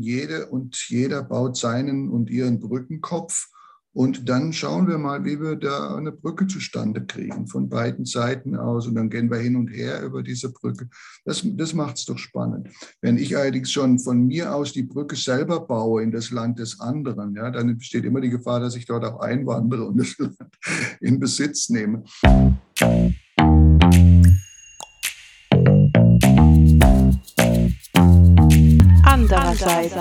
Jede und jeder baut seinen und ihren Brückenkopf. Und dann schauen wir mal, wie wir da eine Brücke zustande kriegen, von beiden Seiten aus. Und dann gehen wir hin und her über diese Brücke. Das, das macht es doch spannend. Wenn ich allerdings schon von mir aus die Brücke selber baue in das Land des anderen, ja, dann besteht immer die Gefahr, dass ich dort auch einwandere und das Land in Besitz nehme. Andererseits.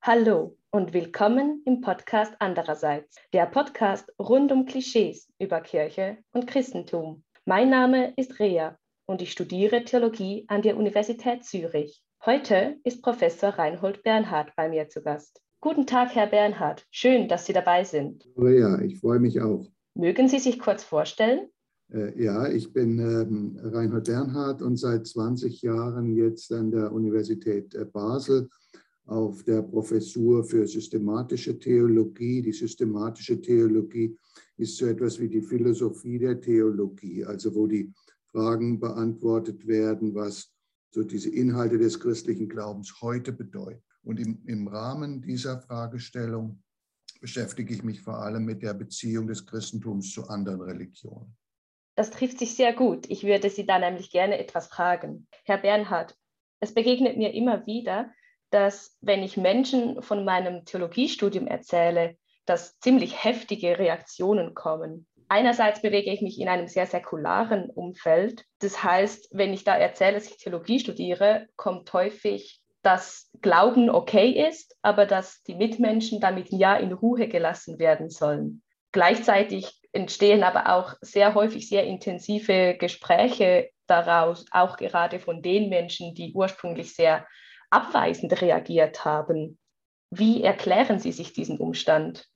Hallo und willkommen im Podcast Andererseits, der Podcast rund um Klischees über Kirche und Christentum. Mein Name ist Rea und ich studiere Theologie an der Universität Zürich. Heute ist Professor Reinhold Bernhard bei mir zu Gast. Guten Tag, Herr Bernhard. Schön, dass Sie dabei sind. Rea, ich freue mich auch. Mögen Sie sich kurz vorstellen? Äh, ja, ich bin ähm, Reinhold Bernhard und seit 20 Jahren jetzt an der Universität äh, Basel auf der Professur für systematische Theologie. Die systematische Theologie ist so etwas wie die Philosophie der Theologie, also wo die Fragen beantwortet werden, was so diese Inhalte des christlichen Glaubens heute bedeuten. Und im, im Rahmen dieser Fragestellung beschäftige ich mich vor allem mit der Beziehung des Christentums zu anderen Religionen. Das trifft sich sehr gut. Ich würde Sie da nämlich gerne etwas fragen. Herr Bernhard, es begegnet mir immer wieder, dass wenn ich Menschen von meinem Theologiestudium erzähle, dass ziemlich heftige Reaktionen kommen. Einerseits bewege ich mich in einem sehr säkularen Umfeld. Das heißt, wenn ich da erzähle, dass ich Theologie studiere, kommt häufig, dass Glauben okay ist, aber dass die Mitmenschen damit ja in Ruhe gelassen werden sollen. Gleichzeitig entstehen aber auch sehr häufig sehr intensive Gespräche daraus, auch gerade von den Menschen, die ursprünglich sehr abweisend reagiert haben. Wie erklären Sie sich diesen Umstand?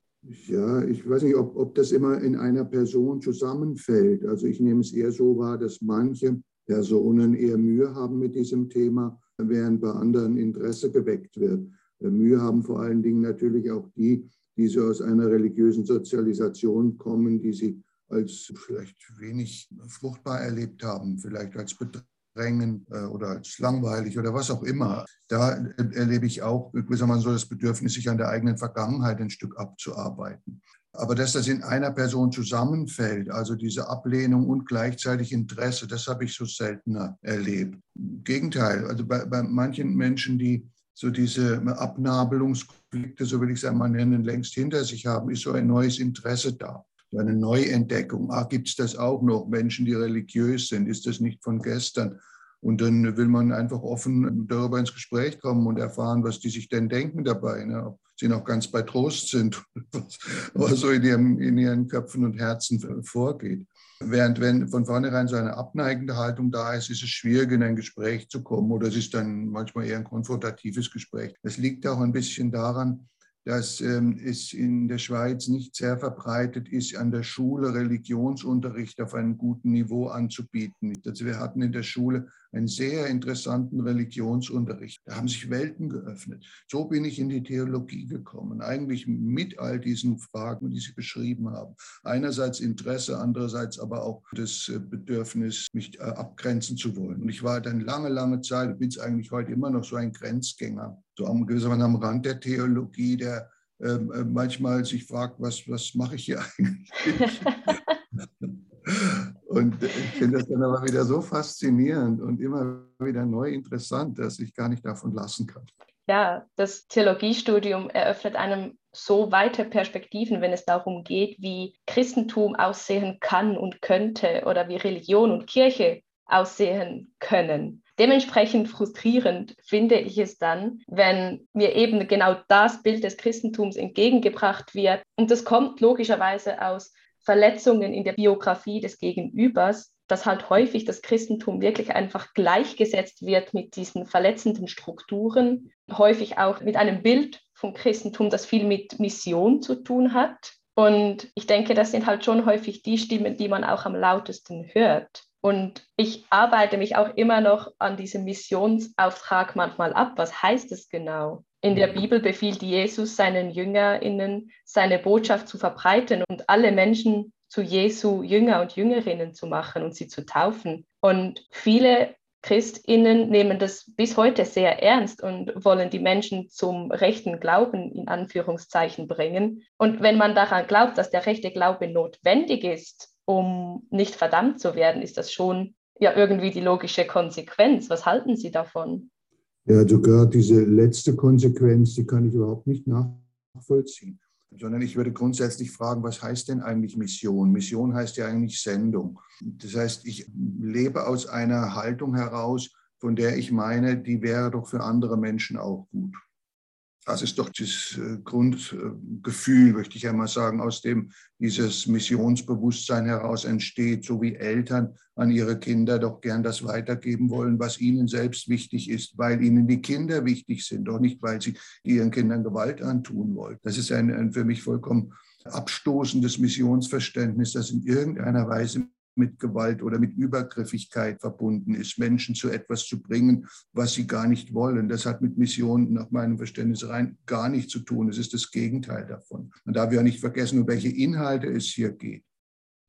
Ja, ich weiß nicht, ob, ob das immer in einer Person zusammenfällt. Also ich nehme es eher so wahr, dass manche Personen eher Mühe haben mit diesem Thema, während bei anderen Interesse geweckt wird. Mühe haben vor allen Dingen natürlich auch die, die so aus einer religiösen Sozialisation kommen, die sie als vielleicht wenig fruchtbar erlebt haben, vielleicht als Betrag drängen äh, oder als langweilig oder was auch immer. Da erlebe ich auch gewissermaßen so das Bedürfnis, sich an der eigenen Vergangenheit ein Stück abzuarbeiten. Aber dass das in einer Person zusammenfällt, also diese Ablehnung und gleichzeitig Interesse, das habe ich so seltener erlebt. Im Gegenteil, also bei, bei manchen Menschen, die so diese Abnabelungskonflikte, so will ich es einmal nennen, längst hinter sich haben, ist so ein neues Interesse da eine Neuentdeckung. Ah, gibt es das auch noch? Menschen, die religiös sind, ist das nicht von gestern? Und dann will man einfach offen darüber ins Gespräch kommen und erfahren, was die sich denn denken dabei, ne? ob sie noch ganz bei Trost sind, was so in ihrem, in ihren Köpfen und Herzen vorgeht. Während wenn von vornherein so eine abneigende Haltung da ist, ist es schwierig, in ein Gespräch zu kommen oder es ist dann manchmal eher ein konfrontatives Gespräch. Es liegt auch ein bisschen daran, dass ähm, es in der Schweiz nicht sehr verbreitet ist, an der Schule Religionsunterricht auf einem guten Niveau anzubieten. Also wir hatten in der Schule einen sehr interessanten Religionsunterricht. Da haben sich Welten geöffnet. So bin ich in die Theologie gekommen, eigentlich mit all diesen Fragen, die Sie beschrieben haben. Einerseits Interesse, andererseits aber auch das äh, Bedürfnis, mich äh, abgrenzen zu wollen. Und ich war dann lange, lange Zeit, bin es eigentlich heute immer noch so ein Grenzgänger, so am, gewissermaßen am Rand der Theologie, der ähm, äh, manchmal sich fragt, was, was mache ich hier eigentlich? Und ich finde das dann aber wieder so faszinierend und immer wieder neu interessant, dass ich gar nicht davon lassen kann. Ja, das Theologiestudium eröffnet einem so weite Perspektiven, wenn es darum geht, wie Christentum aussehen kann und könnte oder wie Religion und Kirche aussehen können. Dementsprechend frustrierend finde ich es dann, wenn mir eben genau das Bild des Christentums entgegengebracht wird. Und das kommt logischerweise aus Verletzungen in der Biografie des Gegenübers, dass halt häufig das Christentum wirklich einfach gleichgesetzt wird mit diesen verletzenden Strukturen, häufig auch mit einem Bild vom Christentum, das viel mit Mission zu tun hat. Und ich denke, das sind halt schon häufig die Stimmen, die man auch am lautesten hört. Und ich arbeite mich auch immer noch an diesem Missionsauftrag manchmal ab. Was heißt es genau? In der Bibel befiehlt Jesus seinen JüngerInnen, seine Botschaft zu verbreiten und alle Menschen zu Jesu Jünger und Jüngerinnen zu machen und sie zu taufen. Und viele Christinnen nehmen das bis heute sehr ernst und wollen die Menschen zum rechten Glauben in Anführungszeichen bringen. Und wenn man daran glaubt, dass der rechte Glaube notwendig ist, um nicht verdammt zu werden, ist das schon ja irgendwie die logische Konsequenz. Was halten Sie davon? Ja, sogar diese letzte Konsequenz, die kann ich überhaupt nicht nachvollziehen. Sondern ich würde grundsätzlich fragen, was heißt denn eigentlich Mission? Mission heißt ja eigentlich Sendung. Das heißt, ich lebe aus einer Haltung heraus, von der ich meine, die wäre doch für andere Menschen auch gut. Das ist doch das äh, Grundgefühl, möchte ich einmal sagen, aus dem dieses Missionsbewusstsein heraus entsteht, so wie Eltern an ihre Kinder doch gern das weitergeben wollen, was ihnen selbst wichtig ist, weil ihnen die Kinder wichtig sind, doch nicht, weil sie ihren Kindern Gewalt antun wollen. Das ist ein, ein für mich vollkommen abstoßendes Missionsverständnis, das in irgendeiner Weise mit Gewalt oder mit Übergriffigkeit verbunden ist, Menschen zu etwas zu bringen, was sie gar nicht wollen. Das hat mit Mission nach meinem Verständnis rein gar nichts zu tun. Es ist das Gegenteil davon. Man darf ja nicht vergessen, um welche Inhalte es hier geht.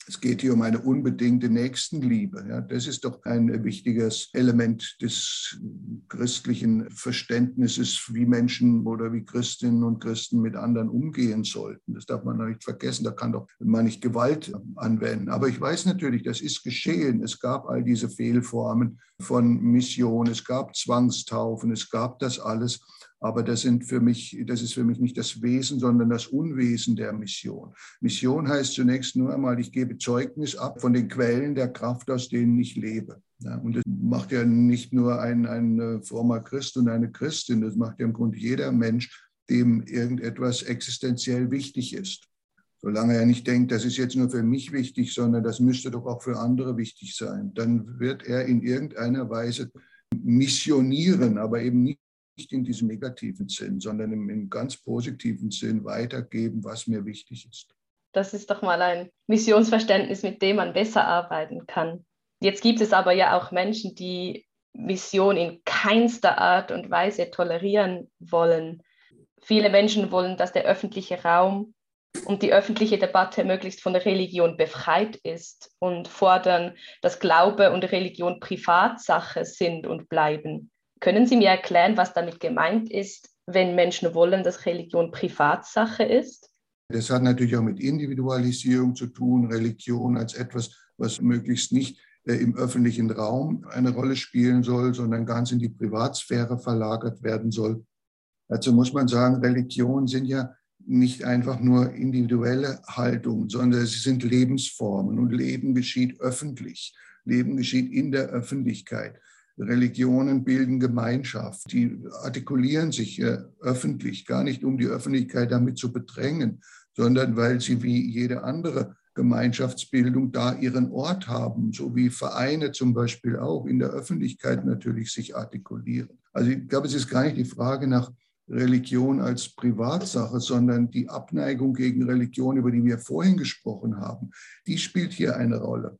Es geht hier um eine unbedingte Nächstenliebe. Ja, das ist doch ein wichtiges Element des christlichen Verständnisses, wie Menschen oder wie Christinnen und Christen mit anderen umgehen sollten. Das darf man noch nicht vergessen. Da kann doch man nicht Gewalt anwenden. Aber ich weiß natürlich, das ist geschehen. Es gab all diese Fehlformen von Mission. Es gab Zwangstaufen. Es gab das alles. Aber das, sind für mich, das ist für mich nicht das Wesen, sondern das Unwesen der Mission. Mission heißt zunächst nur einmal, ich gebe Zeugnis ab von den Quellen der Kraft, aus denen ich lebe. Ja, und das macht ja nicht nur ein, ein äh, frommer Christ und eine Christin, das macht ja im Grunde jeder Mensch, dem irgendetwas existenziell wichtig ist. Solange er nicht denkt, das ist jetzt nur für mich wichtig, sondern das müsste doch auch für andere wichtig sein, dann wird er in irgendeiner Weise missionieren, aber eben nicht nicht in diesem negativen Sinn, sondern im, im ganz positiven Sinn weitergeben, was mir wichtig ist. Das ist doch mal ein Missionsverständnis, mit dem man besser arbeiten kann. Jetzt gibt es aber ja auch Menschen, die Mission in keinster Art und Weise tolerieren wollen. Viele Menschen wollen, dass der öffentliche Raum und die öffentliche Debatte möglichst von der Religion befreit ist und fordern, dass Glaube und Religion Privatsache sind und bleiben. Können Sie mir erklären, was damit gemeint ist, wenn Menschen wollen, dass Religion Privatsache ist? Das hat natürlich auch mit Individualisierung zu tun, Religion als etwas, was möglichst nicht äh, im öffentlichen Raum eine Rolle spielen soll, sondern ganz in die Privatsphäre verlagert werden soll. Dazu muss man sagen, Religionen sind ja nicht einfach nur individuelle Haltungen, sondern sie sind Lebensformen und Leben geschieht öffentlich. Leben geschieht in der Öffentlichkeit. Religionen bilden Gemeinschaft, die artikulieren sich äh, öffentlich, gar nicht um die Öffentlichkeit damit zu bedrängen, sondern weil sie wie jede andere Gemeinschaftsbildung da ihren Ort haben, so wie Vereine zum Beispiel auch in der Öffentlichkeit natürlich sich artikulieren. Also ich glaube, es ist gar nicht die Frage nach Religion als Privatsache, sondern die Abneigung gegen Religion, über die wir vorhin gesprochen haben, die spielt hier eine Rolle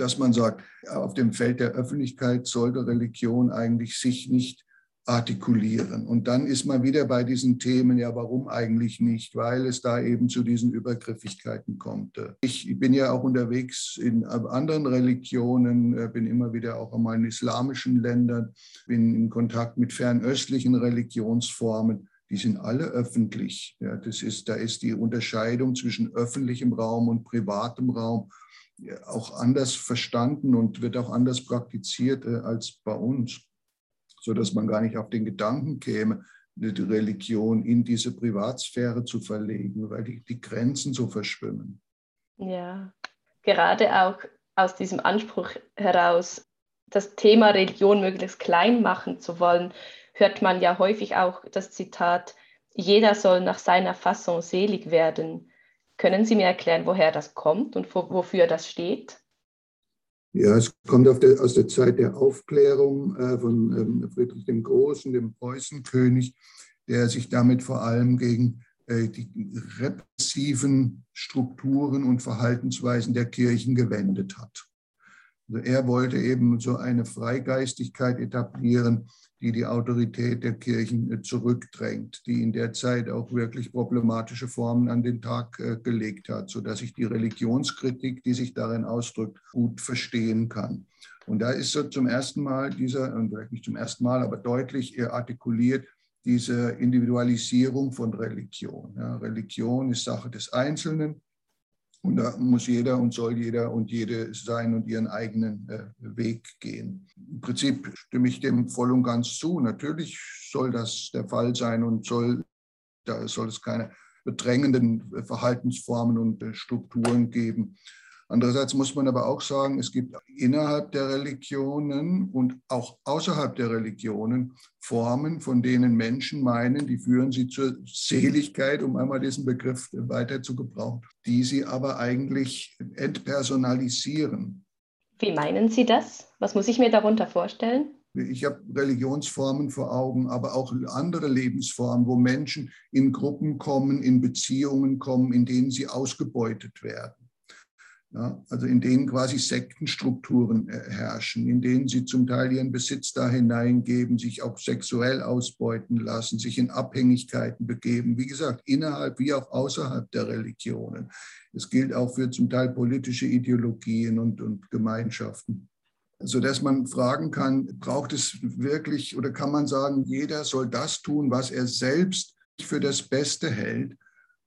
dass man sagt, auf dem Feld der Öffentlichkeit sollte Religion eigentlich sich nicht artikulieren. Und dann ist man wieder bei diesen Themen, ja, warum eigentlich nicht? Weil es da eben zu diesen Übergriffigkeiten kommt. Ich bin ja auch unterwegs in anderen Religionen, äh, bin immer wieder auch einmal in islamischen Ländern, bin in Kontakt mit fernöstlichen Religionsformen. Die sind alle öffentlich. Ja, das ist, da ist die Unterscheidung zwischen öffentlichem Raum und privatem Raum auch anders verstanden und wird auch anders praktiziert äh, als bei uns, sodass man gar nicht auf den Gedanken käme, die Religion in diese Privatsphäre zu verlegen, weil die, die Grenzen so verschwimmen. Ja, gerade auch aus diesem Anspruch heraus, das Thema Religion möglichst klein machen zu wollen, hört man ja häufig auch das Zitat, jeder soll nach seiner Fassung selig werden. Können Sie mir erklären, woher das kommt und wofür das steht? Ja, es kommt der, aus der Zeit der Aufklärung äh, von ähm, Friedrich dem Großen, dem Preußenkönig, der sich damit vor allem gegen äh, die repressiven Strukturen und Verhaltensweisen der Kirchen gewendet hat. Also er wollte eben so eine Freigeistigkeit etablieren, die die Autorität der Kirchen äh, zurückdrängt, die in der Zeit auch wirklich problematische Formen an den Tag äh, gelegt hat, sodass ich die Religionskritik, die sich darin ausdrückt, gut verstehen kann. Und da ist so zum ersten Mal dieser, und vielleicht nicht zum ersten Mal, aber deutlich artikuliert, diese Individualisierung von Religion. Ja, Religion ist Sache des Einzelnen und da muss jeder und soll jeder und jede sein und ihren eigenen äh, Weg gehen. Im Prinzip stimme ich dem voll und ganz zu. Natürlich soll das der Fall sein und soll, da soll es keine bedrängenden Verhaltensformen und äh, Strukturen geben. Andererseits muss man aber auch sagen, es gibt innerhalb der Religionen und auch außerhalb der Religionen Formen, von denen Menschen meinen, die führen sie zur Seligkeit, um einmal diesen Begriff weiter zu gebrauchen, die sie aber eigentlich entpersonalisieren. Wie meinen Sie das? Was muss ich mir darunter vorstellen? Ich habe Religionsformen vor Augen, aber auch andere Lebensformen, wo Menschen in Gruppen kommen, in Beziehungen kommen, in denen sie ausgebeutet werden. Ja, also in denen quasi Sektenstrukturen äh, herrschen, in denen sie zum Teil ihren Besitz da hineingeben, sich auch sexuell ausbeuten lassen, sich in Abhängigkeiten begeben, wie gesagt, innerhalb wie auch außerhalb der Religionen. Es gilt auch für zum Teil politische Ideologien und, und Gemeinschaften. Sodass man fragen kann, braucht es wirklich oder kann man sagen, jeder soll das tun, was er selbst für das Beste hält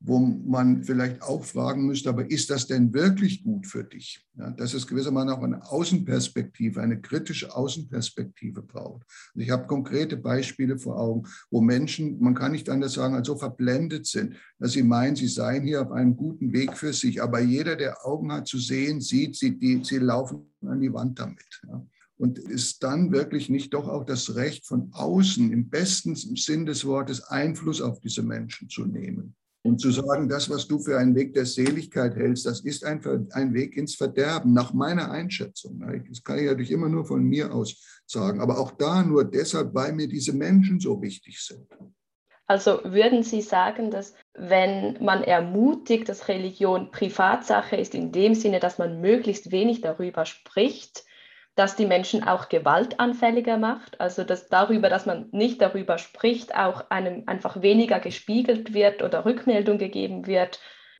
wo man vielleicht auch fragen müsste, aber ist das denn wirklich gut für dich? Ja, dass es gewissermaßen auch eine Außenperspektive, eine kritische Außenperspektive braucht. Und ich habe konkrete Beispiele vor Augen, wo Menschen, man kann nicht anders sagen, als so verblendet sind, dass sie meinen, sie seien hier auf einem guten Weg für sich. Aber jeder, der Augen hat zu sehen, sieht, sie, die, sie laufen an die Wand damit. Ja und ist dann wirklich nicht doch auch das Recht von außen im besten Sinn des Wortes Einfluss auf diese Menschen zu nehmen. Und zu sagen, das, was du für einen Weg der Seligkeit hältst, das ist ein, ein Weg ins Verderben, nach meiner Einschätzung. Das kann ich natürlich immer nur von mir aus sagen, aber auch da nur deshalb, weil mir diese Menschen so wichtig sind. Also würden Sie sagen, dass wenn man ermutigt, dass Religion Privatsache ist, in dem Sinne, dass man möglichst wenig darüber spricht, dass die Menschen auch gewaltanfälliger macht, also dass darüber, dass man nicht darüber spricht, auch einem einfach weniger gespiegelt wird oder Rückmeldung gegeben wird,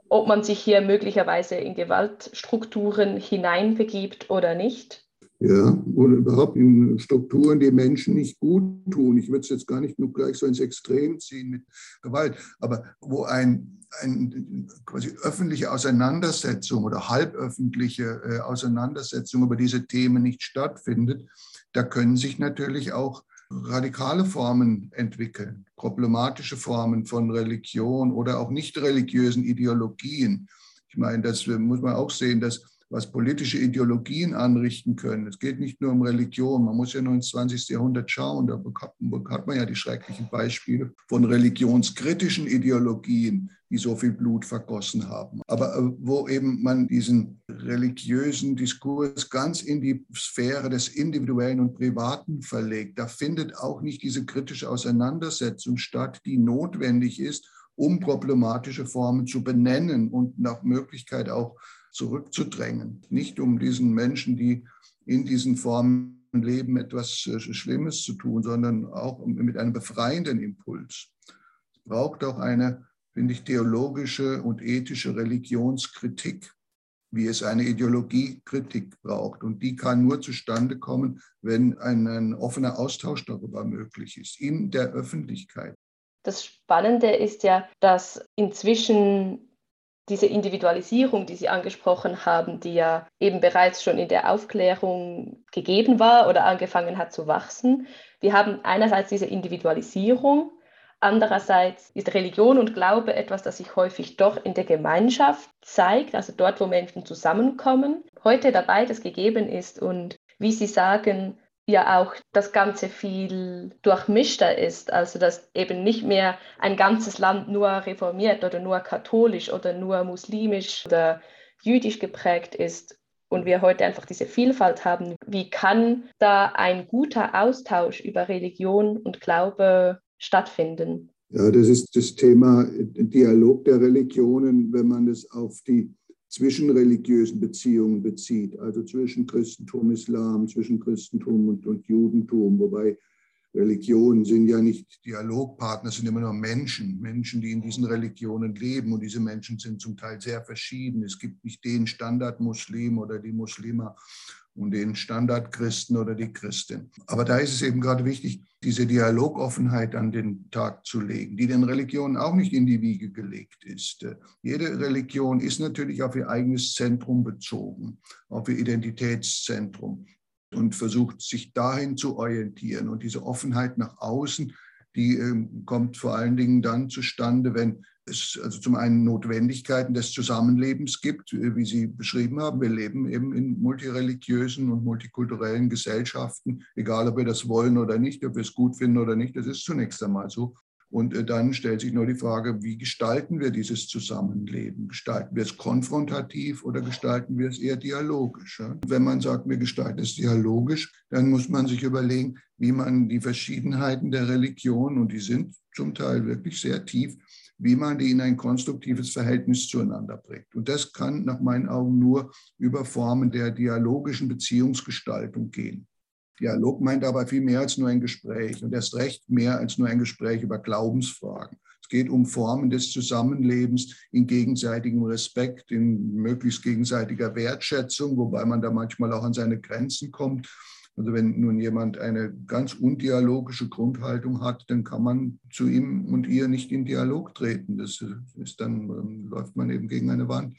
ob man sich hier möglicherweise in Gewaltstrukturen hineinbegibt oder nicht. Ja, oder überhaupt in Strukturen, die Menschen nicht gut tun. Ich würde es jetzt gar nicht nur gleich so ins Extrem ziehen mit Gewalt, aber wo ein, ein quasi öffentliche Auseinandersetzung oder halböffentliche äh, Auseinandersetzung über diese Themen nicht stattfindet, da können sich natürlich auch radikale Formen entwickeln, problematische Formen von Religion oder auch nicht religiösen Ideologien. Ich meine, das muss man auch sehen, dass was politische Ideologien anrichten können. Es geht nicht nur um Religion, man muss ja nur ins 20. Jahrhundert schauen, da hat man ja die schrecklichen Beispiele von religionskritischen Ideologien, die so viel Blut vergossen haben. Aber äh, wo eben man diesen religiösen Diskurs ganz in die Sphäre des Individuellen und Privaten verlegt, da findet auch nicht diese kritische Auseinandersetzung statt, die notwendig ist, um problematische Formen zu benennen und nach Möglichkeit auch zurückzudrängen. Nicht um diesen Menschen, die in diesen Formen leben, etwas äh, Schlimmes zu tun, sondern auch mit einem befreienden Impuls. Es braucht auch eine, finde ich, theologische und ethische Religionskritik, wie es eine Ideologiekritik braucht. Und die kann nur zustande kommen, wenn ein, ein offener Austausch darüber möglich ist, in der Öffentlichkeit. Das Spannende ist ja, dass inzwischen diese Individualisierung, die Sie angesprochen haben, die ja eben bereits schon in der Aufklärung gegeben war oder angefangen hat zu wachsen. Wir haben einerseits diese Individualisierung, andererseits ist Religion und Glaube etwas, das sich häufig doch in der Gemeinschaft zeigt, also dort, wo Menschen zusammenkommen. Heute dabei das gegeben ist und wie Sie sagen, ja auch das Ganze viel durchmischter ist. Also dass eben nicht mehr ein ganzes Land nur reformiert oder nur katholisch oder nur muslimisch oder jüdisch geprägt ist und wir heute einfach diese Vielfalt haben. Wie kann da ein guter Austausch über Religion und Glaube stattfinden? Ja, das ist das Thema Dialog der Religionen, wenn man es auf die zwischenreligiösen Beziehungen bezieht, also zwischen Christentum, Islam, zwischen Christentum und, und Judentum, wobei Religionen sind ja nicht Dialogpartner, sind immer nur Menschen, Menschen, die in diesen Religionen leben. Und diese Menschen sind zum Teil sehr verschieden. Es gibt nicht den Standardmuslim oder die Muslima und den Standardchristen oder die Christin. Aber da ist es eben gerade wichtig, diese Dialogoffenheit an den Tag zu legen, die den Religionen auch nicht in die Wiege gelegt ist. Jede Religion ist natürlich auf ihr eigenes Zentrum bezogen, auf ihr Identitätszentrum und versucht sich dahin zu orientieren. Und diese Offenheit nach außen, die äh, kommt vor allen Dingen dann zustande, wenn es also zum einen Notwendigkeiten des Zusammenlebens gibt, äh, wie Sie beschrieben haben. Wir leben eben in multireligiösen und multikulturellen Gesellschaften, egal ob wir das wollen oder nicht, ob wir es gut finden oder nicht, das ist zunächst einmal so. Und äh, dann stellt sich nur die Frage, wie gestalten wir dieses Zusammenleben? Gestalten wir es konfrontativ oder gestalten wir es eher dialogisch? Wenn man sagt, wir gestalten es dialogisch, dann muss man sich überlegen, wie man die Verschiedenheiten der Religion, und die sind zum Teil wirklich sehr tief, wie man die in ein konstruktives Verhältnis zueinander bringt. Und das kann nach meinen Augen nur über Formen der dialogischen Beziehungsgestaltung gehen. Dialog meint aber viel mehr als nur ein Gespräch und erst recht mehr als nur ein Gespräch über Glaubensfragen. Es geht um Formen des Zusammenlebens in gegenseitigem Respekt, in möglichst gegenseitiger Wertschätzung, wobei man da manchmal auch an seine Grenzen kommt also wenn nun jemand eine ganz undialogische Grundhaltung hat, dann kann man zu ihm und ihr nicht in Dialog treten. Das ist dann, ähm, läuft man eben gegen eine Wand.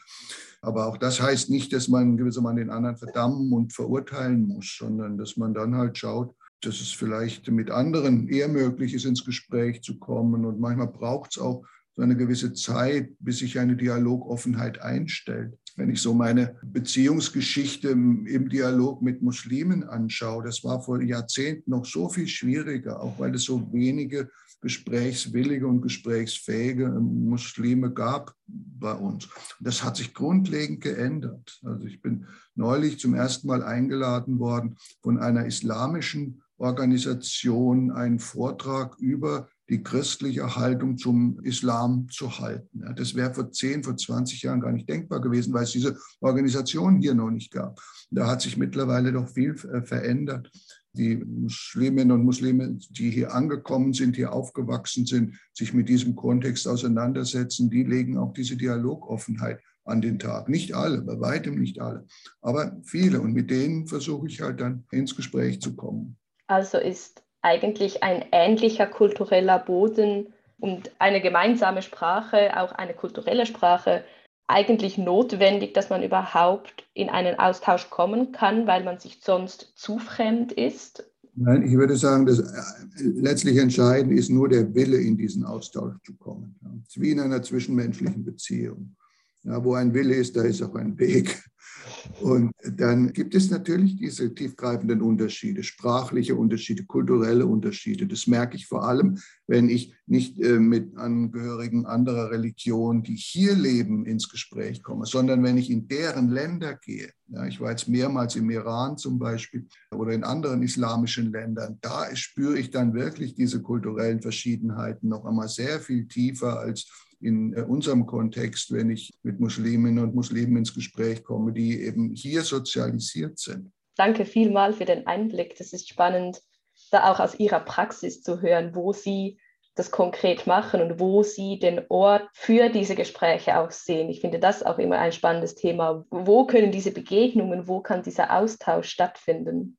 Aber auch das heißt nicht, dass man gewissermaßen den anderen verdammen und verurteilen muss, sondern dass man dann halt schaut, dass es vielleicht mit anderen eher möglich ist, ins Gespräch zu kommen. Und manchmal braucht es auch so eine gewisse Zeit, bis sich eine Dialogoffenheit einstellt. Wenn ich so meine Beziehungsgeschichte im Dialog mit Muslimen anschaue, das war vor Jahrzehnten noch so viel schwieriger, auch weil es so wenige gesprächswillige und gesprächsfähige Muslime gab bei uns. Das hat sich grundlegend geändert. Also ich bin neulich zum ersten Mal eingeladen worden von einer islamischen Organisation, einen Vortrag über die christliche Haltung zum Islam zu halten. Das wäre vor 10, vor 20 Jahren gar nicht denkbar gewesen, weil es diese Organisation hier noch nicht gab. Da hat sich mittlerweile doch viel äh, verändert. Die Musliminnen und Muslime, die hier angekommen sind, hier aufgewachsen sind, sich mit diesem Kontext auseinandersetzen, die legen auch diese Dialogoffenheit an den Tag. Nicht alle, bei weitem nicht alle, aber viele. Und mit denen versuche ich halt dann ins Gespräch zu kommen. Also ist eigentlich ein ähnlicher kultureller Boden und eine gemeinsame Sprache, auch eine kulturelle Sprache, eigentlich notwendig, dass man überhaupt in einen Austausch kommen kann, weil man sich sonst zu fremd ist? Nein, ich würde sagen, dass äh, letztlich entscheidend ist nur der Wille, in diesen Austausch zu kommen. Wie in einer zwischenmenschlichen Beziehung. Ja, wo ein Wille ist, da ist auch ein Weg. Und dann gibt es natürlich diese tiefgreifenden Unterschiede, sprachliche Unterschiede, kulturelle Unterschiede. Das merke ich vor allem, wenn ich nicht äh, mit Angehörigen anderer Religionen, die hier leben, ins Gespräch komme, sondern wenn ich in deren Länder gehe. Ja, ich war jetzt mehrmals im Iran zum Beispiel oder in anderen islamischen Ländern. Da spüre ich dann wirklich diese kulturellen Verschiedenheiten noch einmal sehr viel tiefer als in äh, unserem Kontext, wenn ich mit Musliminnen und Muslimen ins Gespräch komme, die eben hier sozialisiert sind. Danke vielmal für den Einblick. Das ist spannend, da auch aus Ihrer Praxis zu hören, wo Sie das konkret machen und wo Sie den Ort für diese Gespräche auch sehen. Ich finde das auch immer ein spannendes Thema. Wo können diese Begegnungen, wo kann dieser Austausch stattfinden?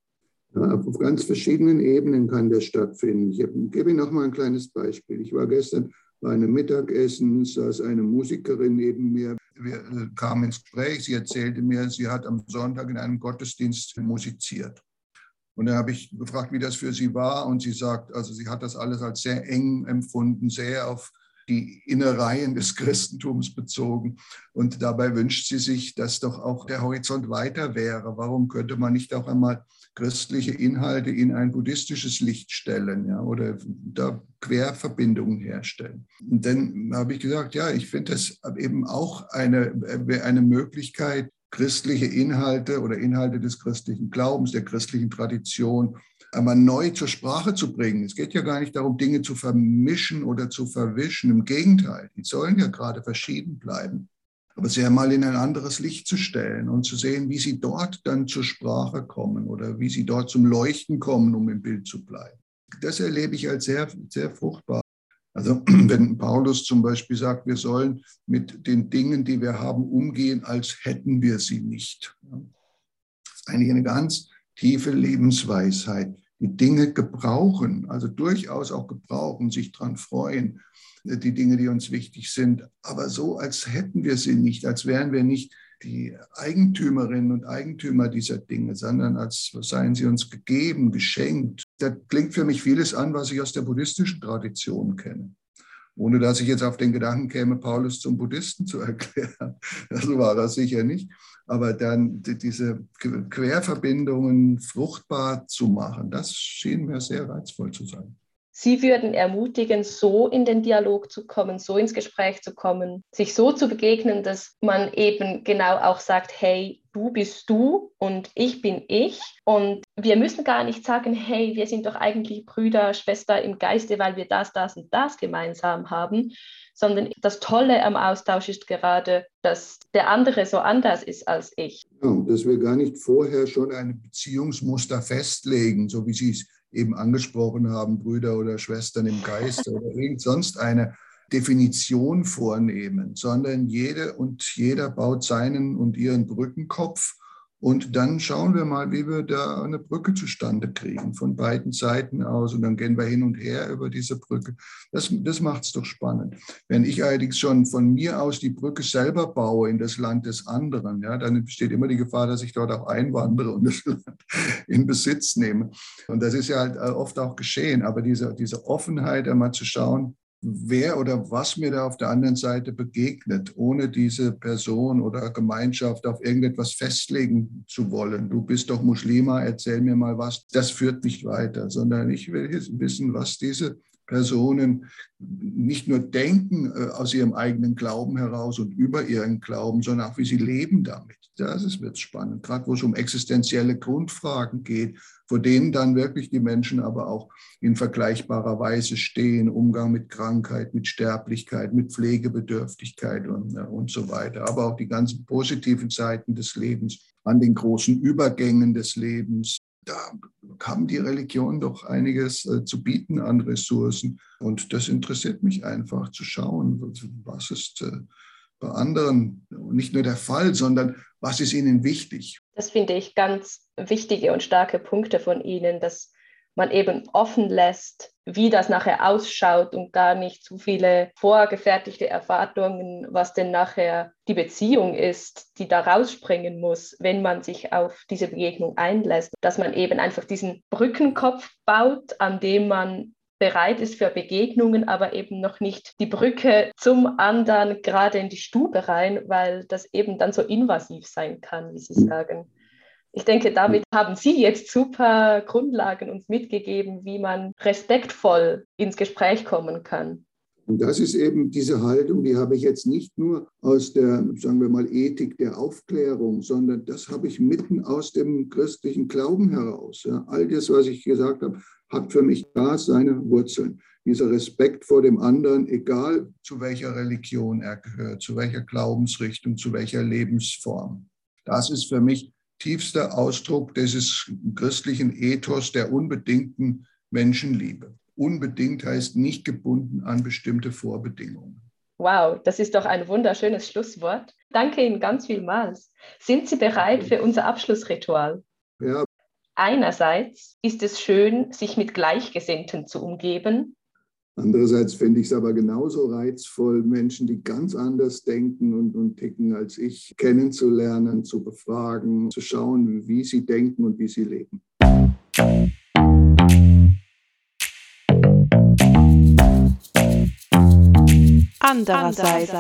Ja, auf ganz verschiedenen Ebenen kann der stattfinden. Ich gebe Ihnen noch mal ein kleines Beispiel. Ich war gestern bei einem Mittagessen saß eine Musikerin neben mir. Wir äh, kamen ins Gespräch. Sie erzählte mir, sie hat am Sonntag in einem Gottesdienst musiziert. Und dann habe ich gefragt, wie das für sie war. Und sie sagt, also sie hat das alles als sehr eng empfunden, sehr auf die Innereien des Christentums bezogen. Und dabei wünscht sie sich, dass doch auch der Horizont weiter wäre. Warum könnte man nicht auch einmal christliche Inhalte in ein buddhistisches Licht stellen ja, oder da Querverbindungen herstellen. Und dann habe ich gesagt, ja, ich finde das eben auch eine, eine Möglichkeit, christliche Inhalte oder Inhalte des christlichen Glaubens, der christlichen Tradition einmal neu zur Sprache zu bringen. Es geht ja gar nicht darum, Dinge zu vermischen oder zu verwischen. Im Gegenteil, die sollen ja gerade verschieden bleiben aber sie einmal in ein anderes Licht zu stellen und zu sehen, wie sie dort dann zur Sprache kommen oder wie sie dort zum Leuchten kommen, um im Bild zu bleiben. Das erlebe ich als sehr, sehr fruchtbar. Also wenn Paulus zum Beispiel sagt, wir sollen mit den Dingen, die wir haben, umgehen, als hätten wir sie nicht. Es eigentlich eine ganz tiefe Lebensweisheit. Die Dinge gebrauchen, also durchaus auch gebrauchen, sich daran freuen, die Dinge, die uns wichtig sind, aber so, als hätten wir sie nicht, als wären wir nicht die Eigentümerinnen und Eigentümer dieser Dinge, sondern als seien sie uns gegeben, geschenkt. Da klingt für mich vieles an, was ich aus der buddhistischen Tradition kenne. Ohne dass ich jetzt auf den Gedanken käme, Paulus zum Buddhisten zu erklären. Das war das sicher nicht. Aber dann diese Querverbindungen fruchtbar zu machen, das schien mir sehr reizvoll zu sein. Sie würden ermutigen, so in den Dialog zu kommen, so ins Gespräch zu kommen, sich so zu begegnen, dass man eben genau auch sagt, hey, du bist du und ich bin ich. Und wir müssen gar nicht sagen, hey, wir sind doch eigentlich Brüder, Schwester im Geiste, weil wir das, das und das gemeinsam haben, sondern das Tolle am Austausch ist gerade, dass der andere so anders ist als ich. Ja, dass wir gar nicht vorher schon ein Beziehungsmuster festlegen, so wie Sie es eben angesprochen haben, Brüder oder Schwestern im Geist oder irgend sonst eine Definition vornehmen, sondern jede und jeder baut seinen und ihren Brückenkopf und dann schauen wir mal, wie wir da eine Brücke zustande kriegen, von beiden Seiten aus. Und dann gehen wir hin und her über diese Brücke. Das, das macht es doch spannend. Wenn ich allerdings schon von mir aus die Brücke selber baue in das Land des anderen, ja, dann besteht immer die Gefahr, dass ich dort auch einwandere und das Land in Besitz nehme. Und das ist ja halt äh, oft auch geschehen. Aber diese, diese Offenheit, einmal zu schauen, wer oder was mir da auf der anderen Seite begegnet, ohne diese Person oder Gemeinschaft auf irgendetwas festlegen zu wollen. Du bist doch Muslima, erzähl mir mal was. Das führt nicht weiter, sondern ich will wissen, was diese Personen nicht nur denken äh, aus ihrem eigenen Glauben heraus und über ihren Glauben, sondern auch wie sie leben damit. Das wird spannend, gerade wo es um existenzielle Grundfragen geht, vor denen dann wirklich die Menschen aber auch in vergleichbarer Weise stehen, Umgang mit Krankheit, mit Sterblichkeit, mit Pflegebedürftigkeit und, und so weiter, aber auch die ganzen positiven Seiten des Lebens, an den großen Übergängen des Lebens, da haben die Religionen doch einiges äh, zu bieten an Ressourcen. Und das interessiert mich einfach zu schauen, was ist äh, bei anderen nicht nur der Fall, sondern was ist ihnen wichtig. Das finde ich ganz wichtige und starke Punkte von Ihnen, dass man eben offen lässt, wie das nachher ausschaut und gar nicht zu viele vorgefertigte Erwartungen, was denn nachher die Beziehung ist, die da rausspringen muss, wenn man sich auf diese Begegnung einlässt. Dass man eben einfach diesen Brückenkopf baut, an dem man bereit ist für Begegnungen, aber eben noch nicht die Brücke zum anderen gerade in die Stube rein, weil das eben dann so invasiv sein kann, wie Sie sagen ich denke, damit haben Sie jetzt super Grundlagen uns mitgegeben, wie man respektvoll ins Gespräch kommen kann. Und das ist eben diese Haltung, die habe ich jetzt nicht nur aus der, sagen wir mal, Ethik der Aufklärung, sondern das habe ich mitten aus dem christlichen Glauben heraus. Ja, all das, was ich gesagt habe, hat für mich da seine Wurzeln. Dieser Respekt vor dem anderen, egal zu welcher Religion er gehört, zu welcher Glaubensrichtung, zu welcher Lebensform. Das ist für mich tiefster Ausdruck dieses christlichen Ethos der unbedingten Menschenliebe. Unbedingt heißt nicht gebunden an bestimmte Vorbedingungen. Wow, das ist doch ein wunderschönes Schlusswort. Danke Ihnen ganz vielmals. Sind Sie bereit für unser Abschlussritual? Ja. Einerseits ist es schön, sich mit Gleichgesinnten zu umgeben, Andererseits fände ich es aber genauso reizvoll, Menschen, die ganz anders denken und, und ticken als ich, kennenzulernen, zu befragen, zu schauen, wie sie denken und wie sie leben. Andererseits.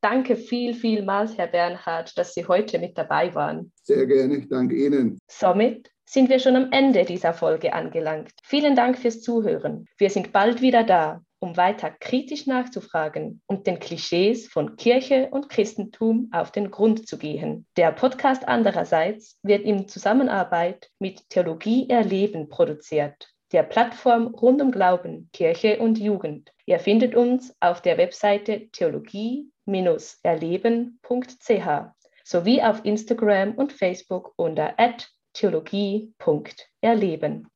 Danke viel, vielmals, Herr Bernhard, dass Sie heute mit dabei waren. Sehr gerne, ich danke Ihnen. Somit sind wir schon am Ende dieser Folge angelangt. Vielen Dank fürs Zuhören. Wir sind bald wieder da, um weiter kritisch nachzufragen und den Klischees von Kirche und Christentum auf den Grund zu gehen. Der Podcast andererseits wird in Zusammenarbeit mit Theologie Erleben produziert, der Plattform rund um Glauben, Kirche und Jugend. Ihr findet uns auf der Webseite theologie-erleben.ch sowie auf Instagram und Facebook unter Theologie.erleben.